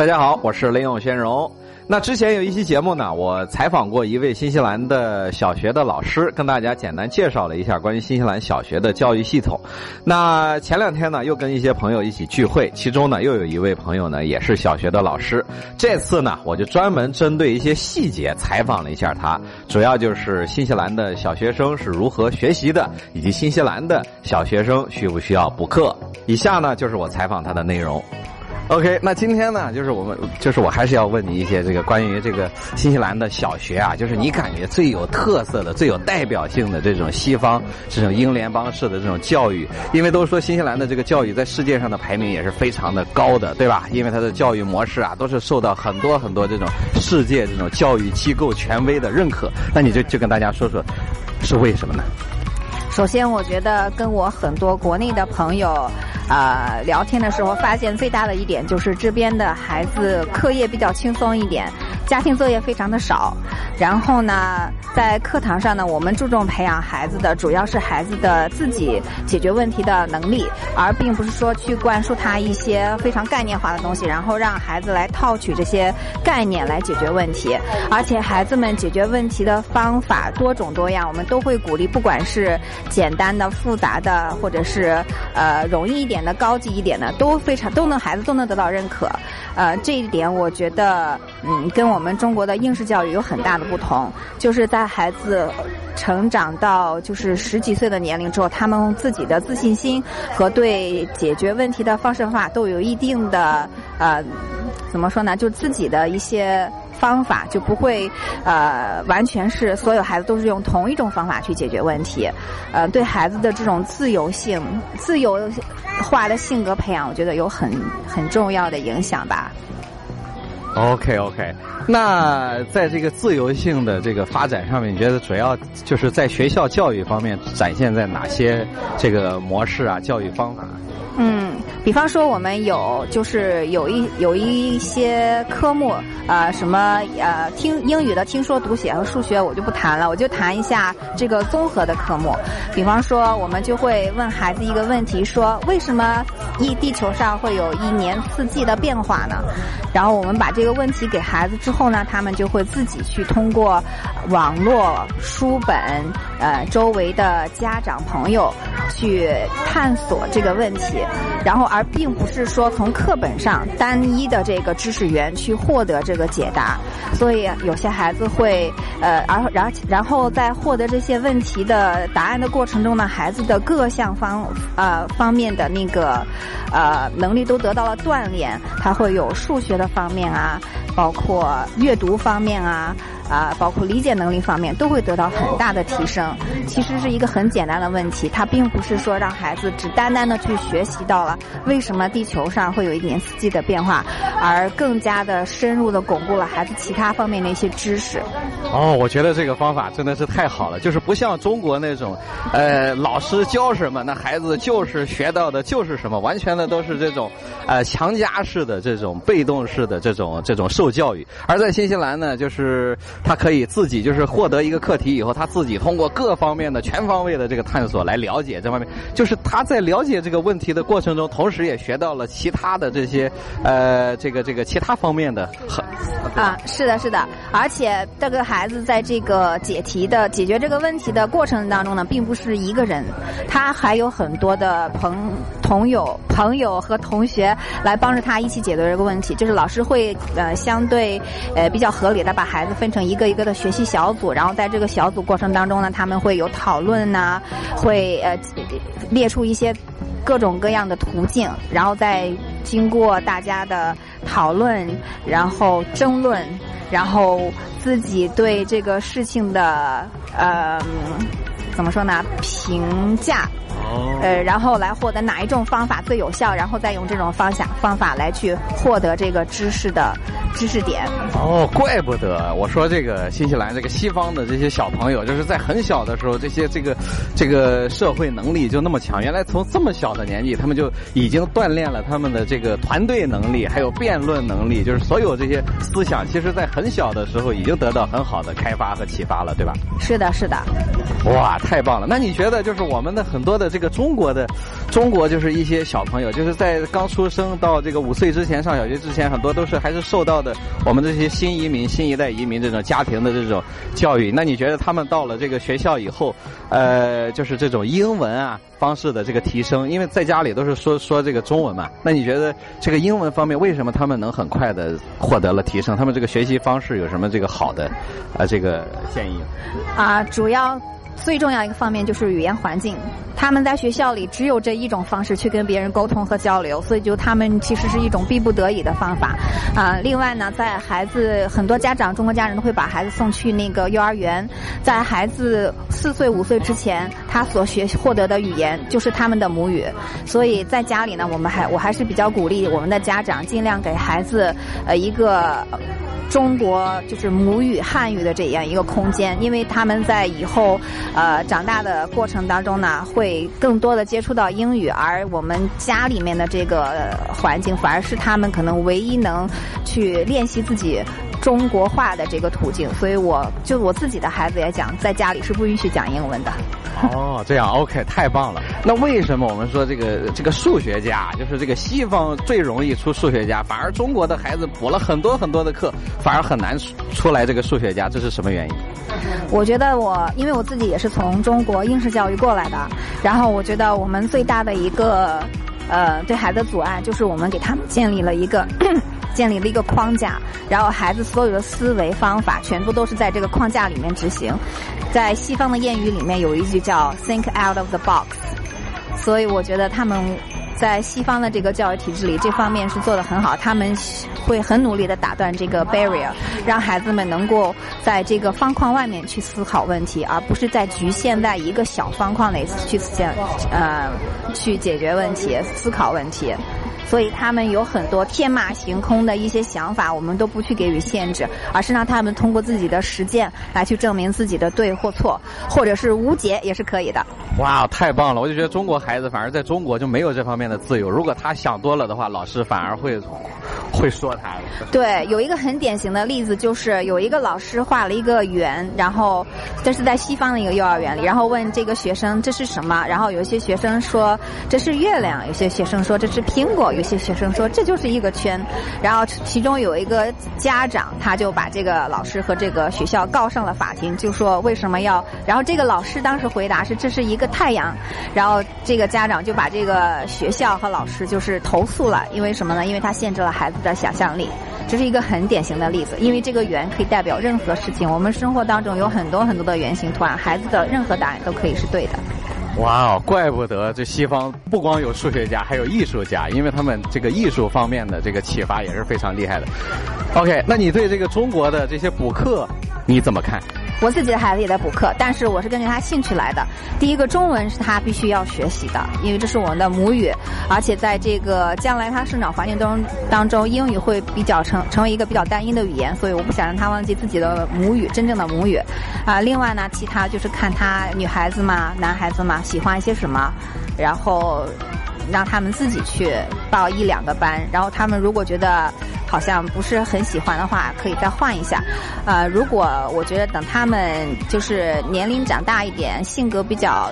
大家好，我是雷永先荣。那之前有一期节目呢，我采访过一位新西兰的小学的老师，跟大家简单介绍了一下关于新西兰小学的教育系统。那前两天呢，又跟一些朋友一起聚会，其中呢，又有一位朋友呢，也是小学的老师。这次呢，我就专门针对一些细节采访了一下他，主要就是新西兰的小学生是如何学习的，以及新西兰的小学生需不需要补课。以下呢，就是我采访他的内容。OK，那今天呢，就是我们，就是我还是要问你一些这个关于这个新西兰的小学啊，就是你感觉最有特色的、最有代表性的这种西方这种英联邦式的这种教育，因为都说新西兰的这个教育在世界上的排名也是非常的高的，对吧？因为它的教育模式啊，都是受到很多很多这种世界这种教育机构权威的认可。那你就就跟大家说说，是为什么呢？首先，我觉得跟我很多国内的朋友。呃，聊天的时候发现最大的一点就是这边的孩子课业比较轻松一点，家庭作业非常的少。然后呢，在课堂上呢，我们注重培养孩子的主要是孩子的自己解决问题的能力，而并不是说去灌输他一些非常概念化的东西，然后让孩子来套取这些概念来解决问题。而且孩子们解决问题的方法多种多样，我们都会鼓励，不管是简单的、复杂的，或者是呃容易一点。的高级一点的都非常都能孩子都能得到认可，呃，这一点我觉得嗯跟我们中国的应试教育有很大的不同，就是在孩子成长到就是十几岁的年龄之后，他们自己的自信心和对解决问题的方式方法都有一定的呃怎么说呢，就自己的一些。方法就不会，呃，完全是所有孩子都是用同一种方法去解决问题，呃，对孩子的这种自由性、自由化的性格培养，我觉得有很很重要的影响吧。OK OK，那在这个自由性的这个发展上面，你觉得主要就是在学校教育方面展现在哪些这个模式啊、教育方法？嗯，比方说我们有就是有一有一些科目，呃，什么呃听英语的听说读写和数学我就不谈了，我就谈一下这个综合的科目。比方说，我们就会问孩子一个问题，说为什么一地球上会有一年四季的变化呢？然后我们把这个问题给孩子之后呢，他们就会自己去通过网络、书本、呃周围的家长朋友去探索这个问题。然后，而并不是说从课本上单一的这个知识源去获得这个解答，所以有些孩子会呃，而然然后在获得这些问题的答案的过程中呢，孩子的各项方呃方面的那个呃能力都得到了锻炼，他会有数学的方面啊，包括阅读方面啊。啊，包括理解能力方面都会得到很大的提升。其实是一个很简单的问题，它并不是说让孩子只单单的去学习到了为什么地球上会有一年四季的变化，而更加的深入的巩固了孩子其他方面的一些知识。哦，我觉得这个方法真的是太好了，就是不像中国那种，呃，老师教什么，那孩子就是学到的就是什么，完全的都是这种，呃，强加式的这种被动式的这种这种受教育。而在新西兰呢，就是。他可以自己就是获得一个课题以后，他自己通过各方面的全方位的这个探索来了解这方面。就是他在了解这个问题的过程中，同时也学到了其他的这些呃这个这个其他方面的很啊，是的，是的。而且这个孩子在这个解题的解决这个问题的过程当中呢，并不是一个人，他还有很多的朋朋友、朋友和同学来帮着他一起解决这个问题。就是老师会呃相对呃比较合理的把孩子分成。一个一个的学习小组，然后在这个小组过程当中呢，他们会有讨论呐，会呃列出一些各种各样的途径，然后再经过大家的讨论，然后争论，然后自己对这个事情的呃怎么说呢评价。呃，然后来获得哪一种方法最有效，然后再用这种方法方法来去获得这个知识的知识点。哦，怪不得我说这个新西兰这个西方的这些小朋友，就是在很小的时候，这些这个这个社会能力就那么强。原来从这么小的年纪，他们就已经锻炼了他们的这个团队能力，还有辩论能力，就是所有这些思想，其实在很小的时候已经得到很好的开发和启发了，对吧？是的，是的。哇，太棒了！那你觉得就是我们的很多的这个中国的中国，就是一些小朋友，就是在刚出生到这个五岁之前上小学之前，很多都是还是受到的我们这些新移民、新一代移民这种家庭的这种教育。那你觉得他们到了这个学校以后，呃，就是这种英文啊方式的这个提升，因为在家里都是说说这个中文嘛。那你觉得这个英文方面为什么他们能很快的获得了提升？他们这个学习方式有什么这个好的啊这个建议？啊，主要。最重要一个方面就是语言环境，他们在学校里只有这一种方式去跟别人沟通和交流，所以就他们其实是一种逼不得已的方法。啊，另外呢，在孩子很多家长，中国家人都会把孩子送去那个幼儿园，在孩子四岁五岁之前，他所学获得的语言就是他们的母语，所以在家里呢，我们还我还是比较鼓励我们的家长尽量给孩子呃一个。中国就是母语汉语的这样一个空间，因为他们在以后呃长大的过程当中呢，会更多的接触到英语，而我们家里面的这个环境反而是他们可能唯一能去练习自己。中国化的这个途径，所以我就我自己的孩子也讲，在家里是不允许讲英文的。哦，这样 OK，太棒了。那为什么我们说这个这个数学家，就是这个西方最容易出数学家，反而中国的孩子补了很多很多的课，反而很难出来这个数学家？这是什么原因？我觉得我，因为我自己也是从中国应试教育过来的，然后我觉得我们最大的一个呃对孩子的阻碍，就是我们给他们建立了一个。建立了一个框架，然后孩子所有的思维方法全部都是在这个框架里面执行。在西方的谚语里面有一句叫 “think out of the box”，所以我觉得他们在西方的这个教育体制里这方面是做得很好。他们会很努力的打断这个 barrier，让孩子们能够在这个方框外面去思考问题，而不是在局限在一个小方框内去想呃去解决问题、思考问题。所以他们有很多天马行空的一些想法，我们都不去给予限制，而是让他们通过自己的实践来去证明自己的对或错，或者是无解也是可以的。哇，太棒了！我就觉得中国孩子反而在中国就没有这方面的自由。如果他想多了的话，老师反而会会说他。对，有一个很典型的例子，就是有一个老师画了一个圆，然后这是在西方的一个幼儿园里，然后问这个学生这是什么，然后有一些学生说这是月亮，有些学生说这是苹果。有些学生说这就是一个圈，然后其中有一个家长，他就把这个老师和这个学校告上了法庭，就说为什么要？然后这个老师当时回答是这是一个太阳，然后这个家长就把这个学校和老师就是投诉了，因为什么呢？因为他限制了孩子的想象力。这是一个很典型的例子，因为这个圆可以代表任何事情。我们生活当中有很多很多的圆形图案，孩子的任何答案都可以是对的。哇哦，怪不得这西方不光有数学家，还有艺术家，因为他们这个艺术方面的这个启发也是非常厉害的。OK，那你对这个中国的这些补课你怎么看？我自己的孩子也在补课，但是我是根据他兴趣来的。第一个，中文是他必须要学习的，因为这是我们的母语，而且在这个将来他生长环境中当中，英语会比较成成为一个比较单一的语言，所以我不想让他忘记自己的母语，真正的母语。啊，另外呢，其他就是看他女孩子嘛，男孩子嘛，喜欢一些什么，然后让他们自己去报一两个班，然后他们如果觉得。好像不是很喜欢的话，可以再换一下。呃，如果我觉得等他们就是年龄长大一点，性格比较。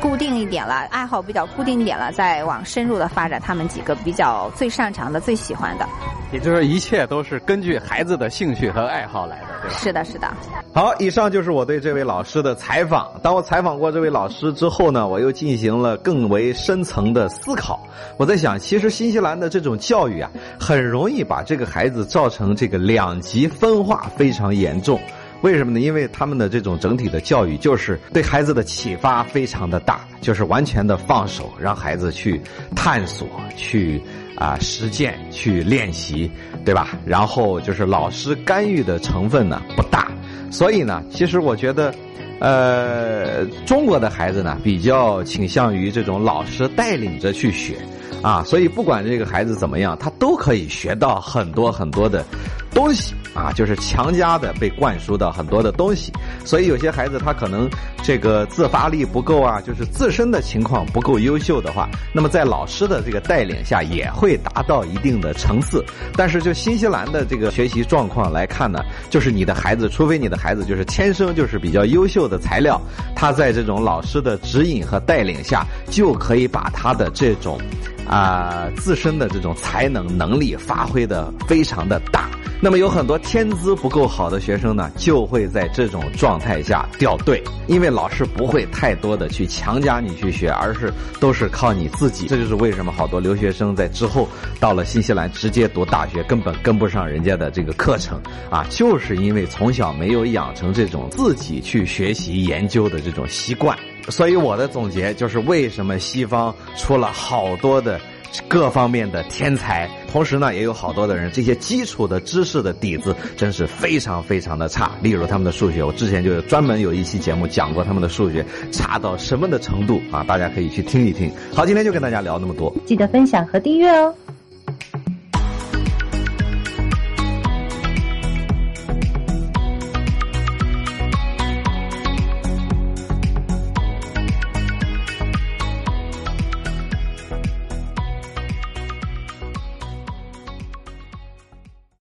固定一点了，爱好比较固定一点了，再往深入的发展，他们几个比较最擅长的、最喜欢的。也就是说，一切都是根据孩子的兴趣和爱好来的，对吧？是的，是的。好，以上就是我对这位老师的采访。当我采访过这位老师之后呢，我又进行了更为深层的思考。我在想，其实新西兰的这种教育啊，很容易把这个孩子造成这个两极分化非常严重。为什么呢？因为他们的这种整体的教育就是对孩子的启发非常的大，就是完全的放手，让孩子去探索、去啊实践、去练习，对吧？然后就是老师干预的成分呢不大，所以呢，其实我觉得，呃，中国的孩子呢比较倾向于这种老师带领着去学，啊，所以不管这个孩子怎么样，他都可以学到很多很多的。东西啊，就是强加的被灌输的很多的东西，所以有些孩子他可能这个自发力不够啊，就是自身的情况不够优秀的话，那么在老师的这个带领下也会达到一定的层次。但是就新西兰的这个学习状况来看呢，就是你的孩子，除非你的孩子就是天生就是比较优秀的材料，他在这种老师的指引和带领下，就可以把他的这种。啊，自身的这种才能能力发挥的非常的大。那么有很多天资不够好的学生呢，就会在这种状态下掉队，因为老师不会太多的去强加你去学，而是都是靠你自己。这就是为什么好多留学生在之后到了新西兰直接读大学，根本跟不上人家的这个课程啊，就是因为从小没有养成这种自己去学习研究的这种习惯。所以我的总结就是，为什么西方出了好多的各方面的天才，同时呢，也有好多的人，这些基础的知识的底子真是非常非常的差。例如他们的数学，我之前就专门有一期节目讲过他们的数学差到什么的程度啊，大家可以去听一听。好，今天就跟大家聊那么多，记得分享和订阅哦。